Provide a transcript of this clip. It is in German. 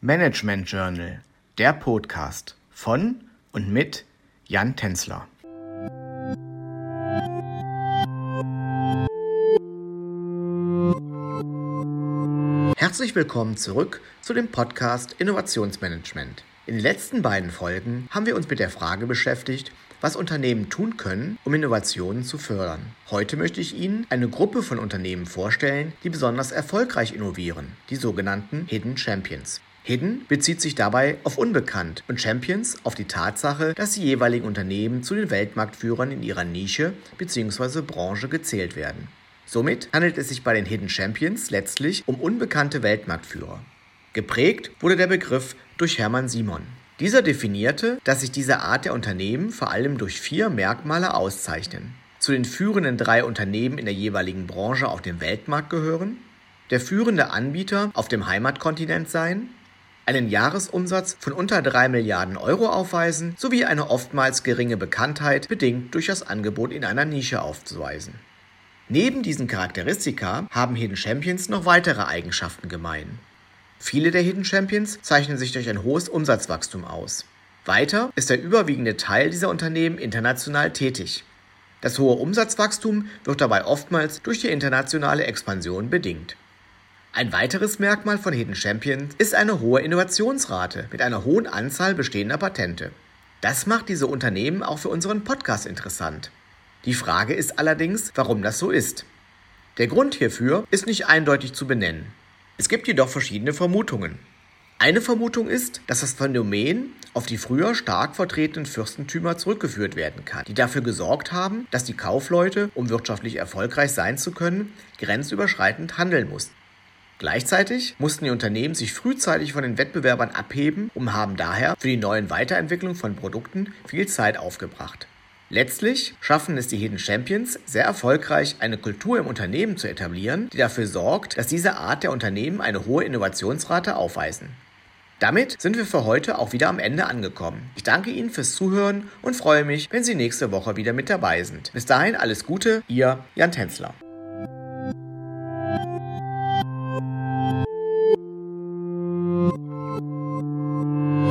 Management Journal, der Podcast von und mit Jan Tenzler. Herzlich willkommen zurück zu dem Podcast Innovationsmanagement. In den letzten beiden Folgen haben wir uns mit der Frage beschäftigt, was Unternehmen tun können, um Innovationen zu fördern. Heute möchte ich Ihnen eine Gruppe von Unternehmen vorstellen, die besonders erfolgreich innovieren, die sogenannten Hidden Champions. Hidden bezieht sich dabei auf unbekannt und Champions auf die Tatsache, dass die jeweiligen Unternehmen zu den Weltmarktführern in ihrer Nische bzw. Branche gezählt werden. Somit handelt es sich bei den Hidden Champions letztlich um unbekannte Weltmarktführer. Geprägt wurde der Begriff durch Hermann Simon. Dieser definierte, dass sich diese Art der Unternehmen vor allem durch vier Merkmale auszeichnen. Zu den führenden drei Unternehmen in der jeweiligen Branche auf dem Weltmarkt gehören, der führende Anbieter auf dem Heimatkontinent sein, einen Jahresumsatz von unter 3 Milliarden Euro aufweisen sowie eine oftmals geringe Bekanntheit bedingt durch das Angebot in einer Nische aufzuweisen. Neben diesen Charakteristika haben Hidden Champions noch weitere Eigenschaften gemein. Viele der Hidden Champions zeichnen sich durch ein hohes Umsatzwachstum aus. Weiter ist der überwiegende Teil dieser Unternehmen international tätig. Das hohe Umsatzwachstum wird dabei oftmals durch die internationale Expansion bedingt. Ein weiteres Merkmal von Hidden Champions ist eine hohe Innovationsrate mit einer hohen Anzahl bestehender Patente. Das macht diese Unternehmen auch für unseren Podcast interessant. Die Frage ist allerdings, warum das so ist. Der Grund hierfür ist nicht eindeutig zu benennen. Es gibt jedoch verschiedene Vermutungen. Eine Vermutung ist, dass das Phänomen auf die früher stark vertretenen Fürstentümer zurückgeführt werden kann, die dafür gesorgt haben, dass die Kaufleute, um wirtschaftlich erfolgreich sein zu können, grenzüberschreitend handeln mussten. Gleichzeitig mussten die Unternehmen sich frühzeitig von den Wettbewerbern abheben und haben daher für die neuen Weiterentwicklung von Produkten viel Zeit aufgebracht. Letztlich schaffen es die Hidden Champions sehr erfolgreich, eine Kultur im Unternehmen zu etablieren, die dafür sorgt, dass diese Art der Unternehmen eine hohe Innovationsrate aufweisen. Damit sind wir für heute auch wieder am Ende angekommen. Ich danke Ihnen fürs Zuhören und freue mich, wenn Sie nächste Woche wieder mit dabei sind. Bis dahin alles Gute, Ihr Jan Tänzler.